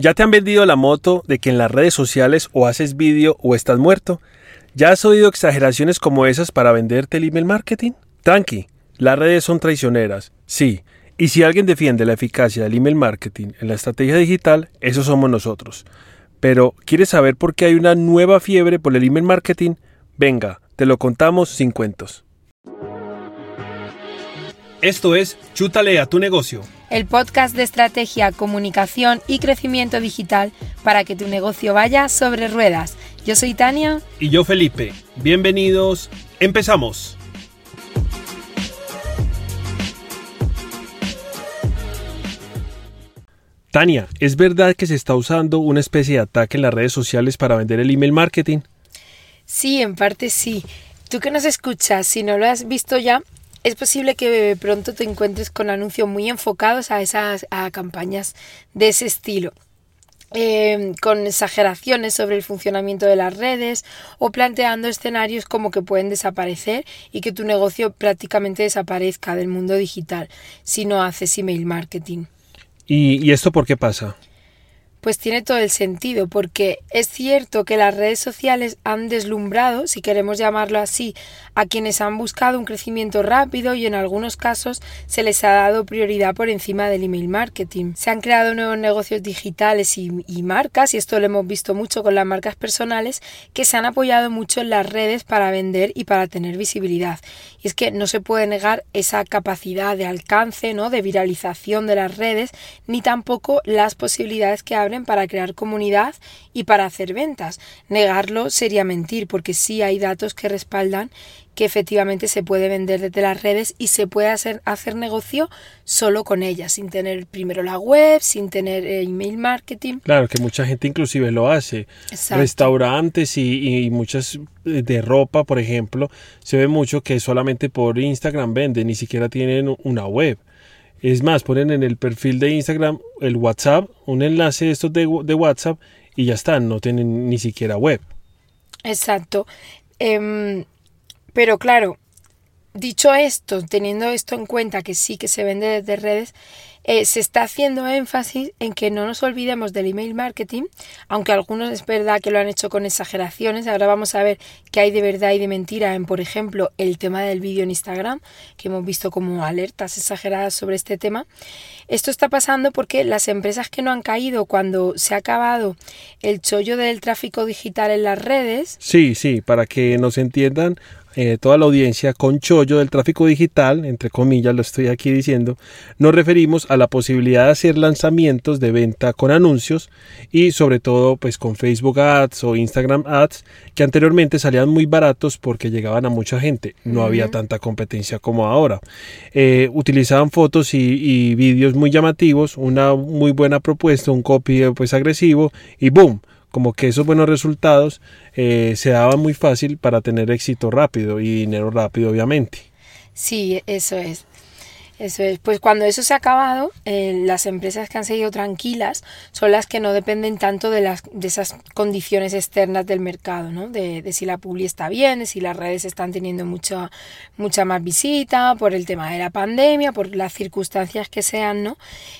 ¿Ya te han vendido la moto de que en las redes sociales o haces vídeo o estás muerto? ¿Ya has oído exageraciones como esas para venderte el email marketing? Tranqui, las redes son traicioneras, sí, y si alguien defiende la eficacia del email marketing en la estrategia digital, eso somos nosotros. Pero, ¿quieres saber por qué hay una nueva fiebre por el email marketing? Venga, te lo contamos sin cuentos. Esto es Chútale a tu negocio. El podcast de estrategia, comunicación y crecimiento digital para que tu negocio vaya sobre ruedas. Yo soy Tania. Y yo Felipe. Bienvenidos. Empezamos. Tania, ¿es verdad que se está usando una especie de ataque en las redes sociales para vender el email marketing? Sí, en parte sí. Tú que nos escuchas, si no lo has visto ya, es posible que pronto te encuentres con anuncios muy enfocados a esas campañas de ese estilo. Em, con exageraciones sobre el funcionamiento de las redes o planteando escenarios como que pueden desaparecer y que tu negocio prácticamente desaparezca del mundo digital si no haces email marketing. ¿Y, y esto por qué pasa? Pues tiene todo el sentido, porque es cierto que las redes sociales han deslumbrado, si queremos llamarlo así, a quienes han buscado un crecimiento rápido y en algunos casos se les ha dado prioridad por encima del email marketing. Se han creado nuevos negocios digitales y, marcas, y esto lo hemos visto mucho con las marcas personales, que se han apoyado mucho en las redes para vender y para tener visibilidad. Y es que no se puede negar esa capacidad de alcance, ¿no? de viralización de las redes, ni tampoco las posibilidades que para crear comunidad y para hacer ventas. Negarlo sería mentir porque sí hay datos que respaldan que efectivamente se puede vender desde las redes y se puede hacer, hacer negocio solo con ellas, sin tener primero la web, sin tener eh, email marketing. Claro, que mucha gente inclusive lo hace. Restaurantes y, y, muchas eh, de ropa, por ejemplo, se ve mucho que solamente por Instagram venden, ni siquiera tienen una web. Es más, ponen en el perfil de Instagram el WhatsApp, un enlace de estos de, WhatsApp y ya están, no tienen ni siquiera web. Exacto. Em, pero claro, dicho esto, teniendo esto en cuenta que sí que se vende desde redes, eh, se está haciendo énfasis en que no nos olvidemos del email marketing, aunque algunos es verdad que lo han hecho con exageraciones. Ahora vamos a ver qué hay de verdad y de mentira en, por ejemplo, el tema del vídeo en Instagram, que hemos visto como alertas exageradas sobre este tema. Esto está pasando porque las empresas que no han caído cuando se ha acabado el chollo del tráfico digital en las redes. Sí, sí, para que nos entiendan, eh, toda la audiencia con chollo del tráfico digital, entre comillas lo estoy aquí diciendo, nos referimos a la posibilidad de hacer lanzamientos de venta con anuncios y sobre todo pues con Facebook Ads o Instagram Ads que anteriormente salían muy baratos porque llegaban a mucha gente, no había tanta competencia como ahora. Eh, utilizaban fotos y, y vídeos muy llamativos, una muy buena propuesta, un copy pues agresivo y boom como que esos buenos resultados eh, se daban muy fácil para tener éxito rápido y dinero rápido, obviamente. Sí, eso es. Eso es. Pues cuando eso se ha acabado, eh, las empresas que han seguido tranquilas son las que no dependen tanto de, las, de esas condiciones externas del mercado, ¿no? De, si la publi está bien, de si las redes están teniendo mucha, mucha más visita, por el tema de la pandemia, por las circunstancias que sean, ¿no?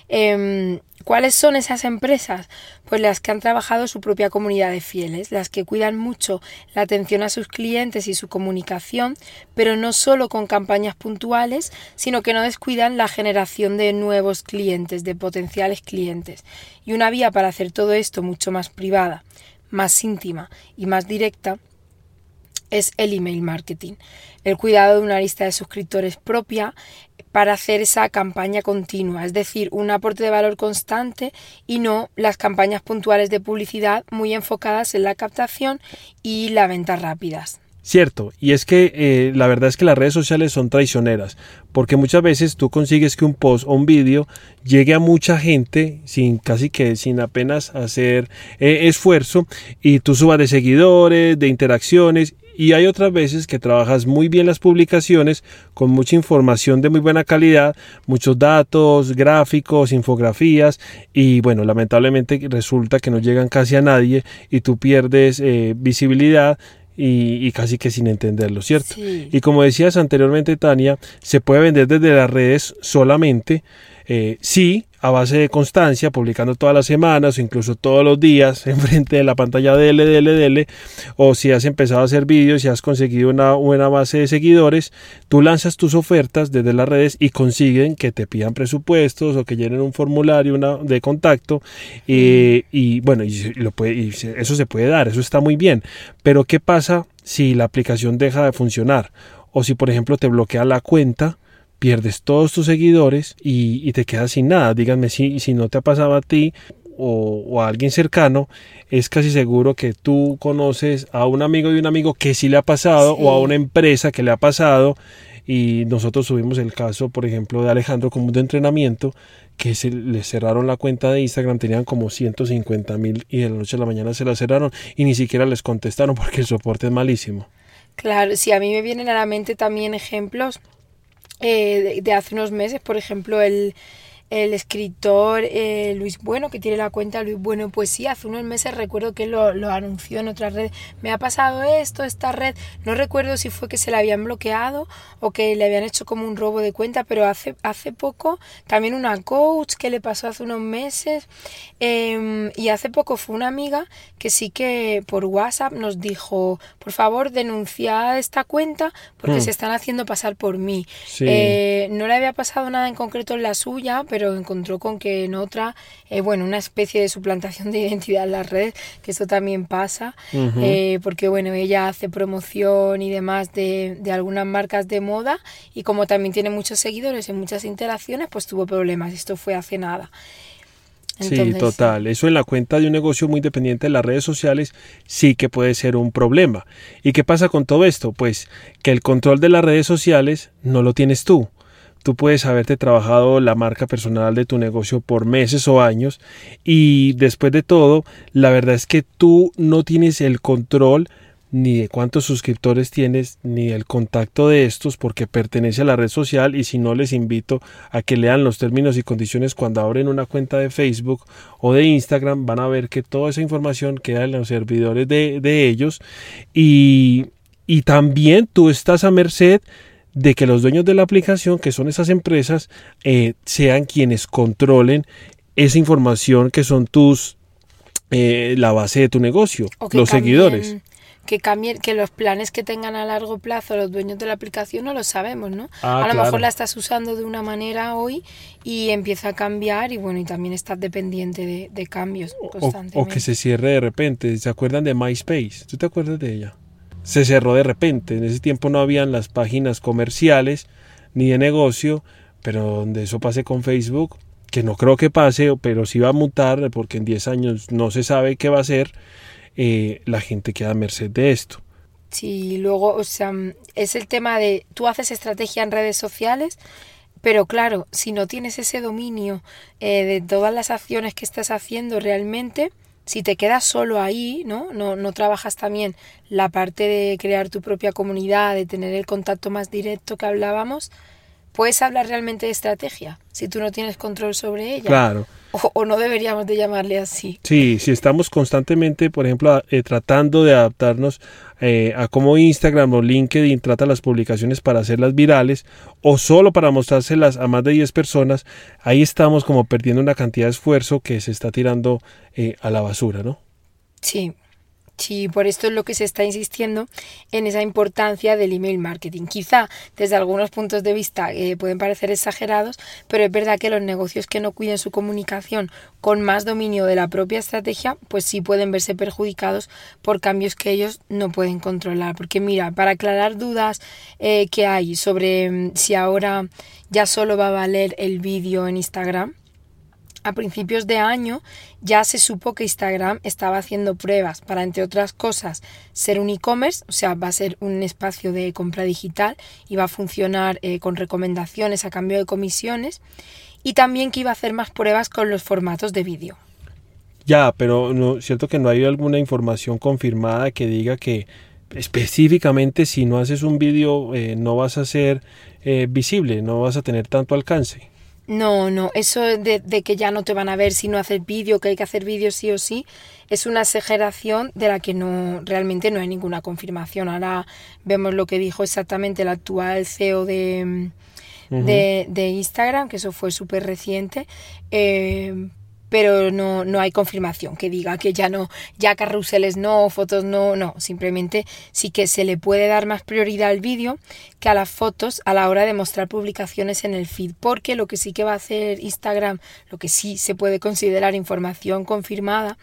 Em, ¿Cuáles son esas empresas? Pues las que han trabajado su propia comunidad de fieles, las que cuidan mucho la atención a sus clientes y su comunicación, pero no solo con campañas puntuales, sino que no descuidan la generación de nuevos clientes, de potenciales clientes. Y una vía para hacer todo esto mucho más privada, más íntima y más directa es el email marketing. El cuidado de una lista de suscriptores propia, para hacer esa campaña continua, es decir, un aporte de valor constante y no las campañas puntuales de publicidad muy enfocadas en la captación y la venta rápidas. Cierto, y es que eh, la verdad es que las redes sociales son traicioneras, porque muchas veces tú consigues que un post o un vídeo llegue a mucha gente sin casi que sin apenas hacer eh, esfuerzo y tú subas de seguidores, de interacciones y hay otras veces que trabajas muy bien las publicaciones con mucha información de muy buena calidad, muchos datos, gráficos, infografías y bueno, lamentablemente resulta que no llegan casi a nadie y tú pierdes eh, visibilidad y, casi que sin entenderlo, ¿cierto? Y como decías anteriormente, Tania, se puede vender desde las redes solamente. Eh, sí, a base de constancia, publicando todas las semanas o incluso todos los días enfrente de la pantalla de LDLDL, o si has empezado a hacer vídeos y has conseguido una buena base de seguidores, tú lanzas tus ofertas desde las redes y consiguen que te pidan presupuestos o que llenen un formulario de contacto y bueno, y, lo puede, y eso se puede dar, eso está muy bien, pero ¿qué pasa si la aplicación deja de funcionar? O si por ejemplo te bloquea la cuenta, pierdes todos tus seguidores y, te quedas sin nada. Díganme si, si no te ha pasado a ti o, a alguien cercano, es casi seguro que tú conoces a un amigo de un amigo que sí le ha pasado o a una empresa que le ha pasado. Y nosotros subimos el caso, por ejemplo, de Alejandro como de entrenamiento, que se le cerraron la cuenta de Instagram, tenían como 150 mil y de la noche a la mañana se la cerraron y ni siquiera les contestaron porque el soporte es malísimo. Claro, si a mí me vienen a la mente también ejemplos eh, de, hace unos meses, por ejemplo, el, el escritor eh, Luis Bueno, que tiene la cuenta Luis Bueno Poesía, hace unos meses recuerdo que lo, lo, anunció en otra red. Me ha pasado esto, esta red. No recuerdo si fue que se la habían bloqueado o que le habían hecho como un robo de cuenta, pero hace, hace poco también una coach que le pasó hace unos meses. Em, y hace poco fue una amiga que sí que por WhatsApp nos dijo, por favor, denuncia esta cuenta porque hmm. se están haciendo pasar por mí. Eh, no le había pasado nada en concreto en la suya, pero pero encontró con que en otra, eh, bueno, una especie de suplantación de identidad en las redes, que eso también pasa, eh, porque bueno, ella hace promoción y demás de, de algunas marcas de moda y como también tiene muchos seguidores y muchas interacciones, pues tuvo problemas. Esto fue hace nada. sí, total. Eso en la cuenta de un negocio muy dependiente de las redes sociales sí que puede ser un problema. ¿Y qué pasa con todo esto? Pues que el control de las redes sociales no lo tienes tú. Tú puedes haberte trabajado la marca personal de tu negocio por meses o años y después de todo, la verdad es que tú no tienes el control ni de cuántos suscriptores tienes, ni el contacto de estos, porque pertenece a la red social y si no les invito a que lean los términos y condiciones cuando abren una cuenta de Facebook o de Instagram, van a ver que toda esa información queda en los servidores de, de ellos y, y también tú estás a merced de que los dueños de la aplicación, que son esas empresas, eh, sean quienes controlen esa información que son tus, eh, la base de tu negocio, los seguidores. Que cambien, que los planes que tengan a largo plazo los dueños de la aplicación no lo sabemos, ¿no? Ah, a lo mejor la estás usando de una manera hoy y empieza a cambiar y bueno, y también estás dependiente de, cambios constantemente. O, o que se cierre de repente. ¿Se acuerdan de MySpace? ¿Tú te acuerdas de ella? Se cerró de repente. En ese tiempo no habían las páginas comerciales ni de negocio, pero donde eso pase con Facebook, que no creo que pase, pero sí va a mutar porque en 10 años no se sabe qué va a ser, eh, la gente queda a merced de esto. Sí, luego, o sea, es el tema de tú haces estrategia en redes sociales, pero claro, si no tienes ese dominio eh, de todas las acciones que estás haciendo realmente, si te quedas solo ahí, ¿no? ¿no? No trabajas también la parte de crear tu propia comunidad, de tener el contacto más directo que hablábamos, puedes hablar realmente de estrategia si tú no tienes control sobre ella. Claro. O, no deberíamos de llamarle así. Sí, si estamos constantemente, por ejemplo, eh, tratando de adaptarnos eh, a cómo Instagram o LinkedIn trata las publicaciones para hacerlas virales o solo para mostrárselas a más de 10 personas, ahí estamos como perdiendo una cantidad de esfuerzo que se está tirando eh, a la basura, ¿no? Sí, Sí, por esto es lo que se está insistiendo en esa importancia del email marketing. Quizá desde algunos puntos de vista eh, pueden parecer exagerados, pero es verdad que los negocios que no cuiden su comunicación con más dominio de la propia estrategia, pues sí pueden verse perjudicados por cambios que ellos no pueden controlar. Porque mira, para aclarar dudas eh, que hay sobre mm, si ahora ya solo va a valer el vídeo en Instagram, a principios de año ya se supo que Instagram estaba haciendo pruebas para, entre otras cosas, ser un e-commerce, o sea, va a ser un espacio de compra digital y va a funcionar eh, con recomendaciones a cambio de comisiones, y también que iba a hacer más pruebas con los formatos de vídeo. Ya, pero no, cierto que no hay alguna información confirmada que diga que específicamente si no haces un vídeo eh, no vas a ser eh, visible, no vas a tener tanto alcance. No, no, eso de, de, que ya no te van a ver si no haces vídeo, que hay que hacer vídeo sí o sí, es una exageración de la que no realmente no hay ninguna confirmación. Ahora vemos lo que dijo exactamente el actual CEO de, de, de, Instagram, que eso fue súper reciente. Eh, pero no, no hay confirmación que diga que ya no, ya carruseles no, fotos no, no, simplemente sí que se le puede dar más prioridad al vídeo que a las fotos a la hora de mostrar publicaciones en el feed, porque lo que sí que va a hacer Instagram, lo que sí se puede considerar información confirmada,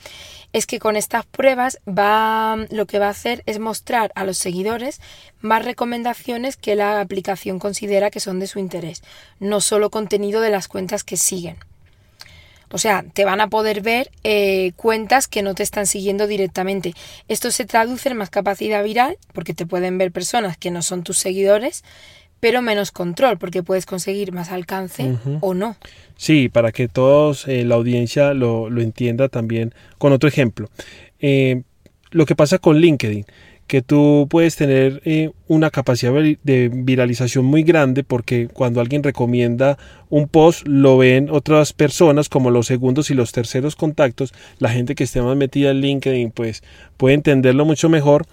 es que con estas pruebas va, lo que va a hacer es mostrar a los seguidores más recomendaciones que la aplicación considera que son de su interés, no solo contenido de las cuentas que siguen. O sea, te van a poder ver eh, cuentas que no te están siguiendo directamente. Esto se traduce en más capacidad viral, porque te pueden ver personas que no son tus seguidores, pero menos control, porque puedes conseguir más alcance o no. Sí, para que todos, eh, la audiencia lo, lo, entienda también con otro ejemplo. Eh, lo que pasa con LinkedIn que tú puedes tener eh, una capacidad de viralización muy grande porque cuando alguien recomienda un post lo ven otras personas como los segundos y los terceros contactos, la gente que esté más metida en LinkedIn pues puede entenderlo mucho mejor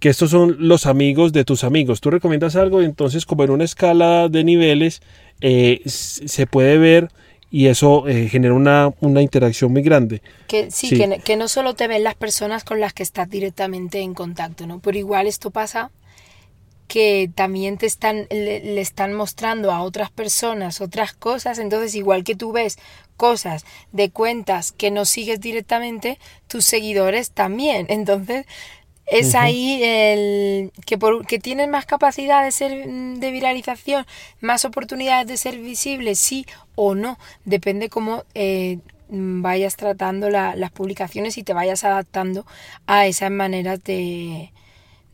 que estos son los amigos de tus amigos. Tú recomiendas algo entonces como en una escala de niveles eh, se puede ver y eso eh, genera una, una, interacción muy grande. Que sí, Que, que, no solo te ven las personas con las que estás directamente en contacto, ¿no? Pero igual esto pasa que también te están, le, están mostrando a otras personas otras cosas, entonces igual que tú ves cosas de cuentas que no sigues directamente, tus seguidores también. Entonces, es ahí el que, por, que tienes más capacidad de ser de viralización, más oportunidades de ser visible, sí o no. Depende cómo eh, vayas tratando las publicaciones y te vayas adaptando a esas maneras de,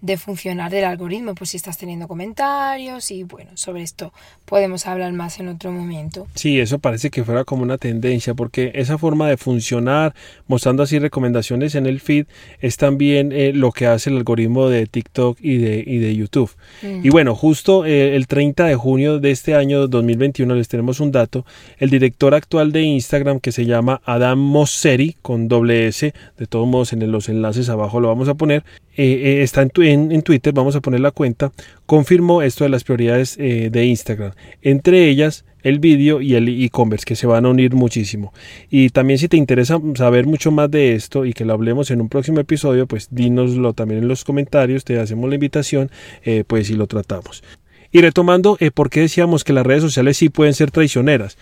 de funcionar del algoritmo, pues si estás teniendo comentarios y bueno, sobre esto podemos hablar más en otro momento. Sí, eso parece que fuera como una tendencia, porque esa forma de funcionar, mostrando así recomendaciones en el feed, es también eh, lo que hace el algoritmo de TikTok y de, y de YouTube. Mm. Y bueno, justo eh, el 30 de junio de este año 2021 les tenemos un dato, el director actual de Instagram que se llama Adam Mosseri, con doble S, de todos modos en los enlaces abajo lo vamos a poner, eh, está en, en, Twitter, vamos a poner la cuenta, confirmó esto de las prioridades eh, de Instagram, entre ellas el vídeo y el e-commerce que se van a unir muchísimo. Y también si te interesa saber mucho más de esto y que lo hablemos en un próximo episodio, pues dínoslo también en los comentarios, te hacemos la invitación, eh, pues si lo tratamos. Y retomando, eh, ¿por qué decíamos que las redes sociales sí pueden ser traicioneras?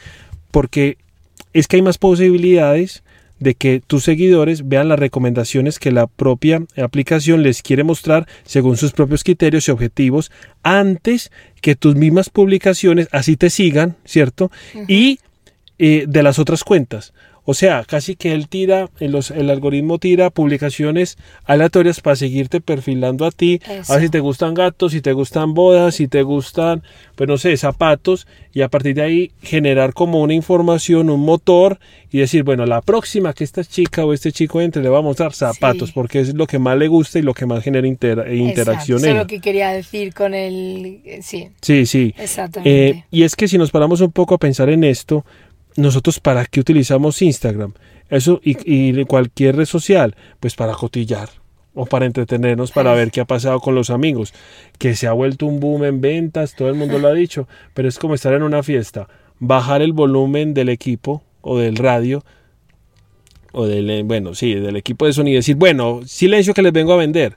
Porque es que hay más posibilidades de que tus seguidores vean las recomendaciones que la propia aplicación les quiere mostrar según sus propios criterios y objetivos antes que tus mismas publicaciones así te sigan, ¿cierto? Y eh, de las otras cuentas. O sea, casi que él tira, el, algoritmo tira publicaciones aleatorias para seguirte perfilando a ti. A ver si te gustan gatos, si te gustan bodas, si te gustan, pues no sé, zapatos. Y a partir de ahí generar como una información, un motor y decir, bueno, la próxima que esta chica o este chico entre le va a mostrar zapatos porque es lo que más le gusta y lo que más genera interacción. Eso es lo que quería decir con el... Sí. Sí, sí. Exactamente. Eh, y es que si nos paramos un poco a pensar en esto, nosotros para qué utilizamos Instagram, eso y, cualquier red social, pues para cotillar o para entretenernos, para ver qué ha pasado con los amigos, que se ha vuelto un boom en ventas, todo el mundo lo ha dicho, pero es como estar en una fiesta, bajar el volumen del equipo o del radio o del, bueno, sí, del equipo de sonido y decir, bueno, silencio que les vengo a vender.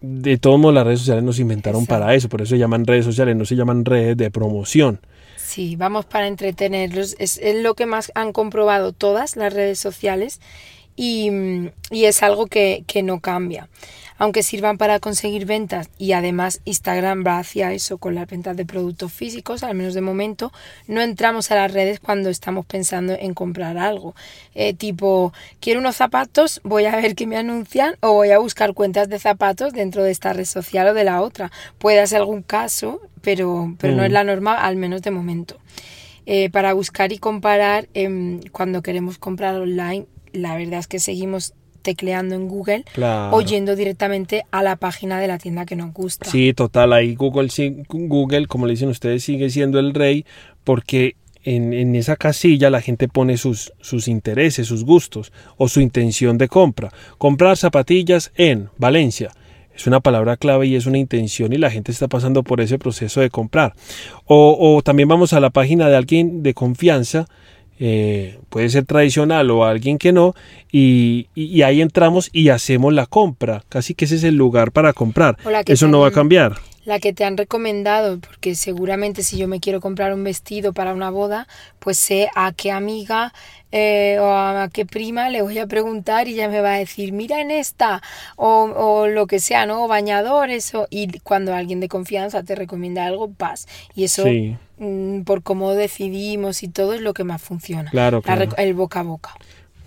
De todos modos, las redes sociales nos inventaron para eso, por eso se llaman redes sociales, no se llaman redes de promoción. Sí, vamos para entretenerlos. Es, lo que más han comprobado todas las redes sociales y, es algo que, que, no cambia. Aunque sirvan para conseguir ventas y además Instagram va hacia eso con las ventas de productos físicos, al menos de momento, no entramos a las redes cuando estamos pensando en comprar algo. Eh, tipo, quiero unos zapatos, voy a ver qué me anuncian o voy a buscar cuentas de zapatos dentro de esta red social o de la otra. Puede ser algún caso, pero, pero no es mm. la norma, al menos de momento. Eh, para buscar y comparar, em, cuando queremos comprar online, la verdad es que seguimos tecleando en Google o yendo directamente a la página de la tienda que nos gusta. Sí, total, ahí Google, Google, como le dicen ustedes, sigue siendo el rey porque en, en, esa casilla la gente pone sus, sus intereses, sus gustos o su intención de compra. Comprar zapatillas en Valencia es una palabra clave y es una intención y la gente está pasando por ese proceso de comprar. O, o también vamos a la página de alguien de confianza, eh, puede ser tradicional o alguien que no, y, y, ahí entramos y hacemos la compra. Casi que ese es el lugar para comprar. Eso no va a cambiar la que te han recomendado, porque seguramente si yo me quiero comprar un vestido para una boda, pues sé a qué amiga eh, o a qué prima le voy a preguntar y ya me va a decir, mira en esta, o, o lo que sea, ¿no? O bañadores, o, y cuando alguien de confianza te recomienda algo, paz. Y eso, por cómo decidimos y todo, es lo que más funciona. Claro, el boca a boca.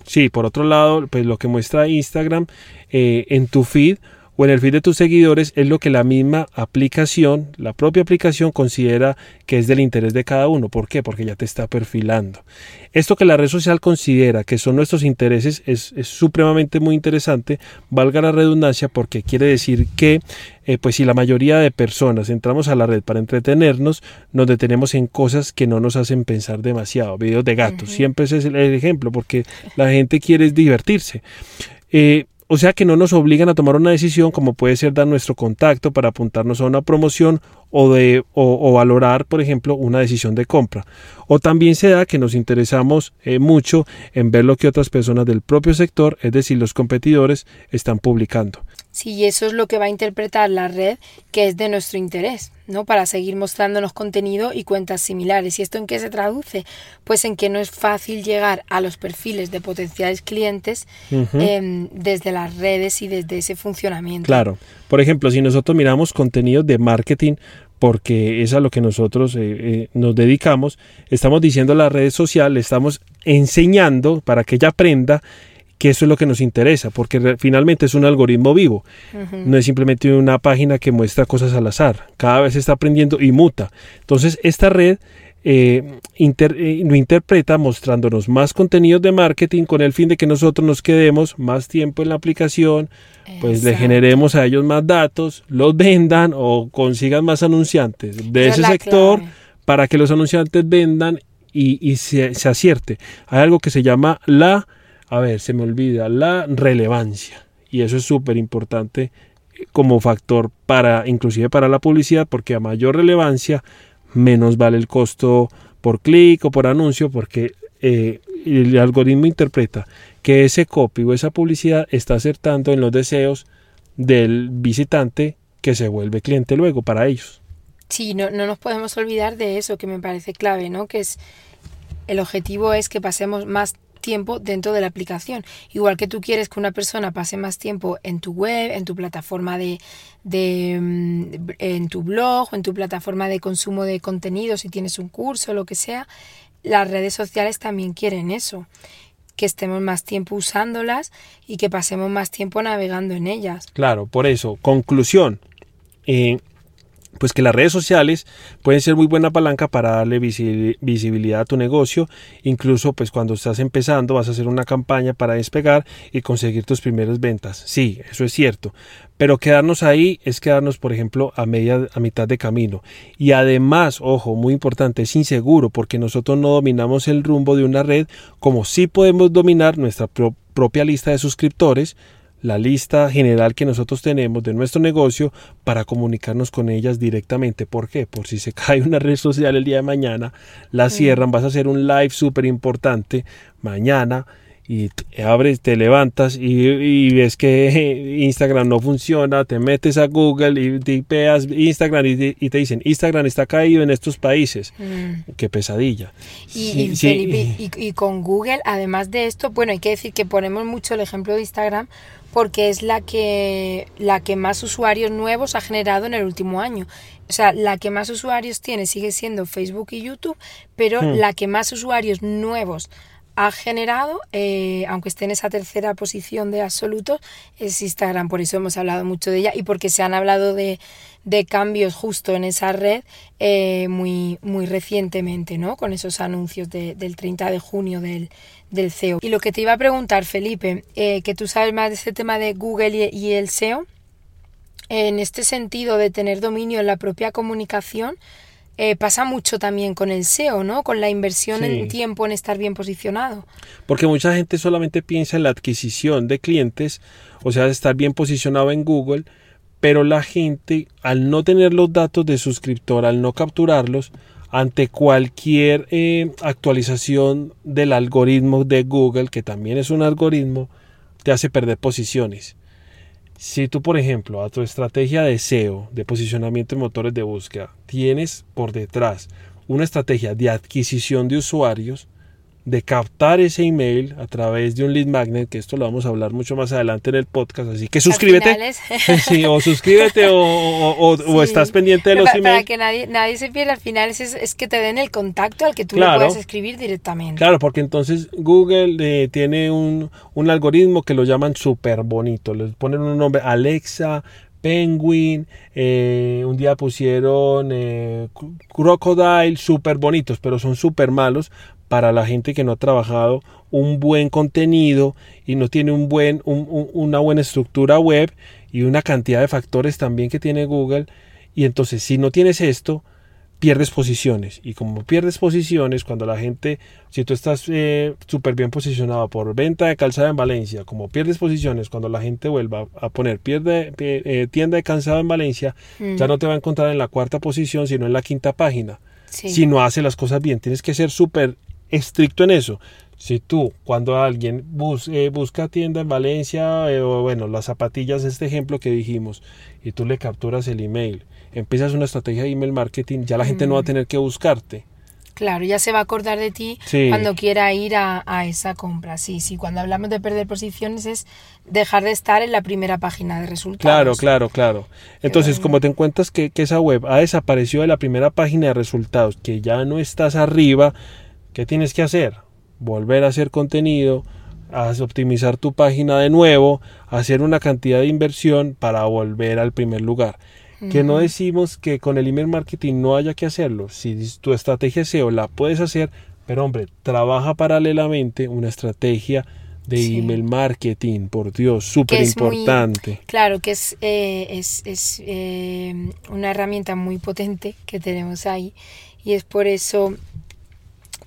Sí, por otro lado, pues lo que muestra Instagram eh, en tu feed, o en el feed de tus seguidores es lo que la misma aplicación, la propia aplicación considera que es del interés de cada uno. ¿Por qué? Porque ya te está perfilando. Esto que la red social considera que son nuestros intereses es, supremamente muy interesante, valga la redundancia, porque quiere decir que eh, pues si la mayoría de personas entramos a la red para entretenernos, nos detenemos en cosas que no nos hacen pensar demasiado. Videos de gatos, siempre ese es el ejemplo, porque la gente quiere divertirse. Eh, o sea que no nos obligan a tomar una decisión como puede ser dar nuestro contacto para apuntarnos a una promoción o, de, o, valorar, por ejemplo, una decisión de compra. O también se da que nos interesamos eh, mucho en ver lo que otras personas del propio sector, es decir, los competidores, están publicando. Sí, eso es lo que va a interpretar la red que es de nuestro interés, ¿no? Para seguir mostrándonos contenido y cuentas similares. ¿Y esto en qué se traduce? Pues en que no es fácil llegar a los perfiles de potenciales clientes em, desde las redes y desde ese funcionamiento. Claro. Por ejemplo, si nosotros miramos contenido de marketing, porque es a lo que nosotros eh, eh, nos dedicamos, estamos diciendo a las redes sociales, estamos enseñando para que ella aprenda que eso es lo que nos interesa, porque finalmente es un algoritmo vivo, no es simplemente una página que muestra cosas al azar, cada vez está aprendiendo y muta. Entonces esta red eh, eh, lo interpreta mostrándonos más contenidos de marketing con el fin de que nosotros nos quedemos más tiempo en la aplicación, pues le generemos a ellos más datos, los vendan o consigan más anunciantes de ese sector para que los anunciantes vendan y, se, se acierte. Hay algo que se llama la a ver, se me olvida, la relevancia. Y eso es súper importante eh, como factor para, inclusive para la publicidad, porque a mayor relevancia, menos vale el costo por clic o por anuncio, porque eh, el algoritmo interpreta que ese copy o esa publicidad está acertando en los deseos del visitante que se vuelve cliente luego para ellos. Sí, no, no nos podemos olvidar de eso que me parece clave, ¿no? Que es el objetivo es que pasemos más tiempo dentro de la aplicación. Igual que tú quieres que una persona pase más tiempo en tu web, en tu plataforma de, de mm, en tu blog o en tu plataforma de consumo de contenido, si tienes un curso, lo que sea, las redes sociales también quieren eso que estemos más tiempo usándolas y que pasemos más tiempo navegando en ellas. Claro, por eso, conclusión. Eh, pues que las redes sociales pueden ser muy buena palanca para darle visibilidad a tu negocio, incluso pues cuando estás empezando vas a hacer una campaña para despegar y conseguir tus primeras ventas. Sí, eso es cierto, pero quedarnos ahí es quedarnos, por ejemplo, a media a mitad de camino. Y además, ojo, muy importante, es inseguro porque nosotros no dominamos el rumbo de una red como sí podemos dominar nuestra propia lista de suscriptores, la lista general que nosotros tenemos de nuestro negocio para comunicarnos con ellas directamente. ¿Por qué? Por si se cae una red social el día de mañana, la cierran, vas a hacer un live súper importante mañana y abres, te levantas y, ves que Instagram no funciona, te metes a Google y tipeas Instagram y te, dicen Instagram está caído en estos países. Mm. Qué pesadilla. Y, y, con Google, además de esto, bueno, hay que decir que ponemos mucho el ejemplo de Instagram porque es la que, la que más usuarios nuevos ha generado en el último año. O sea, la que más usuarios tiene sigue siendo Facebook y YouTube, pero hmm. la que más usuarios nuevos ha generado, eh, aunque esté en esa tercera posición de absoluto, es Instagram. Por eso hemos hablado mucho de ella y porque se han hablado de, cambios justo en esa red eh, muy, recientemente, ¿no? Con esos anuncios del 30 de junio del, del SEO. Y lo que te iba a preguntar, Felipe, eh, que tú sabes más de ese tema de Google y, el SEO, en este sentido de tener dominio en la propia comunicación, eh, pasa mucho también con el SEO, ¿no? Con la inversión en tiempo en estar bien posicionado. Porque mucha gente solamente piensa en la adquisición de clientes, o sea, estar bien posicionado en Google, pero la gente, al no tener los datos de suscriptor, al no capturarlos, ante cualquier eh, actualización del algoritmo de Google, que también es un algoritmo, te hace perder posiciones. Si tú, por ejemplo, a tu estrategia de SEO, de posicionamiento en motores de búsqueda, tienes por detrás una estrategia de adquisición de usuarios, de captar ese email a través de un lead magnet, que esto lo vamos a hablar mucho más adelante en el podcast, así que suscríbete. sí, o suscríbete o, estás pendiente de los emails. Para que nadie, nadie se pierda, al final es, que te den el contacto al que tú le puedas escribir directamente. Claro, porque entonces Google eh, tiene un, un algoritmo que lo llaman súper bonito, les ponen un nombre Alexa, Penguin, eh, un día pusieron eh, Crocodile, súper bonitos, pero son súper malos para la gente que no ha trabajado un buen contenido y no tiene un buen, una buena estructura web y una cantidad de factores también que tiene Google. Y entonces si no tienes esto, pierdes posiciones. Y como pierdes posiciones, cuando la gente, si tú estás eh, súper bien posicionado por venta de calzada en Valencia, como pierdes posiciones, cuando la gente vuelva a poner pierde, eh, tienda de calzado en Valencia, ya mm. no te va a encontrar en la cuarta posición, sino en la quinta página. Si no hace las cosas bien, tienes que ser súper estricto en eso. Si tú, cuando alguien eh, busca tienda en Valencia, eh, o bueno, las zapatillas, este ejemplo que dijimos, y tú le capturas el email, empiezas una estrategia de email marketing, ya la gente no va a tener que buscarte. Claro, ya se va a acordar de ti cuando quiera ir a, esa compra. Sí, sí, cuando hablamos de perder posiciones es dejar de estar en la primera página de resultados. Claro, claro, claro. Entonces, como te encuentras que, que esa web ha desaparecido de la primera página de resultados, que ya no estás arriba, ¿Qué tienes que hacer? Volver a hacer contenido, a optimizar tu página de nuevo, hacer una cantidad de inversión para volver al primer lugar. Que no decimos que con el email marketing no haya que hacerlo. Si tu estrategia SEO la puedes hacer, pero hombre, trabaja paralelamente una estrategia de email marketing, por Dios, súper importante. claro, que es, eh, es, es eh, una herramienta muy potente que tenemos ahí y es por eso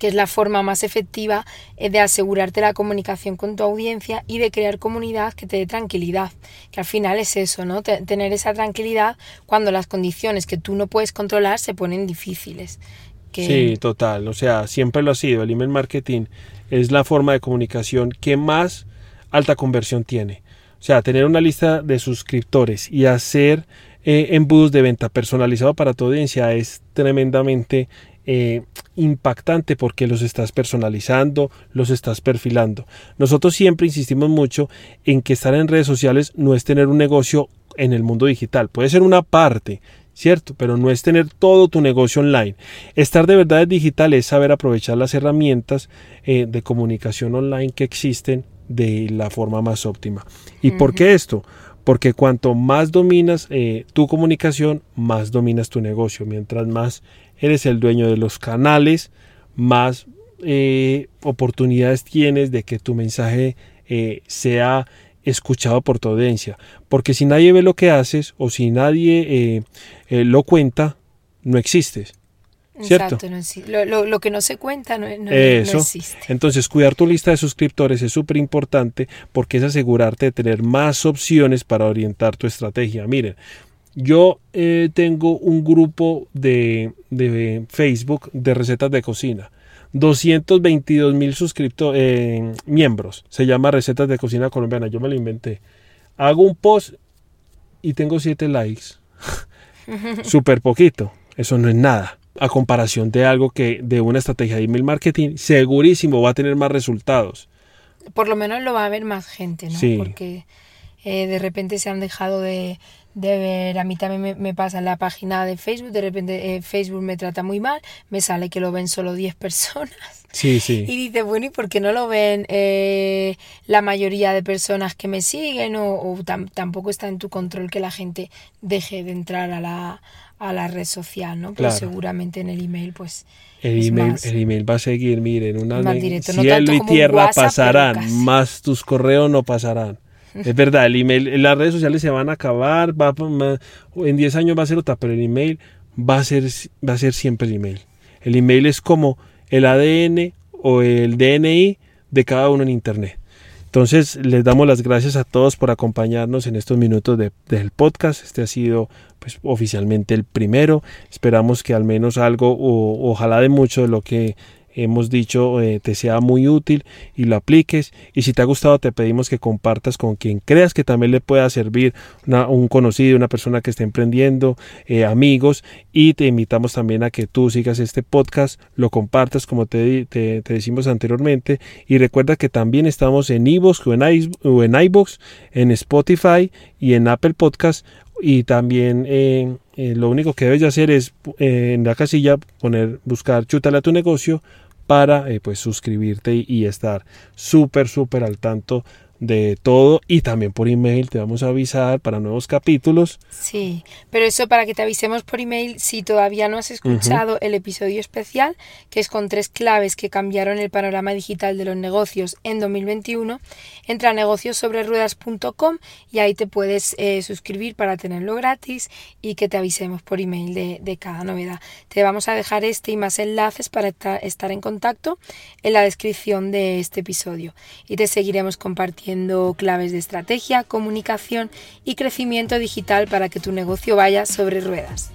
que es la forma más efectiva eh, de asegurarte la comunicación con tu audiencia y de crear comunidad que te dé tranquilidad, que al final es eso, ¿no? tener esa tranquilidad cuando las condiciones que tú no puedes controlar se ponen difíciles. Sí, total, o sea, siempre lo ha sido, el email marketing es la forma de comunicación que más alta conversión tiene. O sea, tener una lista de suscriptores y hacer eh, embudos de venta personalizado para tu audiencia es tremendamente eh, impactante porque los estás personalizando, los estás perfilando. Nosotros siempre insistimos mucho en que estar en redes sociales no es tener un negocio en el mundo digital, puede ser una parte, ¿cierto? Pero no es tener todo tu negocio online. Estar de verdad digital es saber aprovechar las herramientas eh, de comunicación online que existen de la forma más óptima. ¿Y por qué esto? Porque cuanto más dominas eh, tu comunicación, más dominas tu negocio. Mientras más eres el dueño de los canales, más eh, oportunidades tienes de que tu mensaje eh, sea escuchado por tu audiencia. Porque si nadie ve lo que haces o si nadie lo cuenta, no existes. ¿Cierto? Exacto, lo, que no se cuenta no, existe. Entonces, cuidar tu lista de suscriptores es súper importante porque es asegurarte de tener más opciones para orientar tu estrategia. Miren, yo eh, tengo un grupo de, de, Facebook de recetas de cocina. 222 mil suscriptores, eh, miembros. Se llama Recetas de Cocina Colombiana. Yo me lo inventé. Hago un post y tengo 7 likes. Súper poquito. Eso no es nada a comparación de algo que de una estrategia de email marketing, segurísimo va a tener más resultados. Por lo menos lo va a ver más gente, ¿no? Sí. Porque eh, de repente se han dejado de, ver, a mí también me, pasa en la página de Facebook, de repente eh, Facebook me trata muy mal, me sale que lo ven solo 10 personas. Sí, sí. Y dice, bueno, ¿y por qué no lo ven eh, la mayoría de personas que me siguen? O, tampoco está en tu control que la gente deje de entrar a la, a la red social, ¿no? Pero seguramente en el email, pues. El email, el email va a seguir, miren, una cielo y tierra pasarán, más tus correos no pasarán. Es verdad, el email, las redes sociales se van a acabar, va, en 10 años va a ser otra, pero el email va a ser, va a ser siempre el email. El email es como el ADN o el DNI de cada uno en Internet. Entonces les damos las gracias a todos por acompañarnos en estos minutos de, del podcast. Este ha sido pues oficialmente el primero. Esperamos que al menos algo o ojalá de mucho de lo que hemos dicho eh, te sea muy útil y lo apliques. Y si te ha gustado te pedimos que compartas con quien creas que también le pueda servir un conocido una persona que esté emprendiendo eh, amigos. Y te invitamos también a que tú sigas este podcast lo compartas como te, te, decimos anteriormente. Y recuerda que también estamos en iVoox o en, o en iBox en Spotify y en Apple Podcast. Y también eh, lo único que debes hacer es en la casilla poner buscar chútale a tu negocio para eh, pues suscribirte y, estar súper súper al tanto de todo y también por email te vamos a avisar para nuevos capítulos. Sí, pero eso para que te avisemos por email si todavía no has escuchado el episodio especial, que es con tres claves que cambiaron el panorama digital de los negocios en 2021, entra a negociosobreruedas.com y ahí te puedes eh, suscribir para tenerlo gratis y que te avisemos por email de, de, cada novedad. Te vamos a dejar este y más enlaces para estar en contacto en la descripción de este episodio y te seguiremos compartiendo claves de estrategia, comunicación y crecimiento digital para que tu negocio vaya sobre ruedas.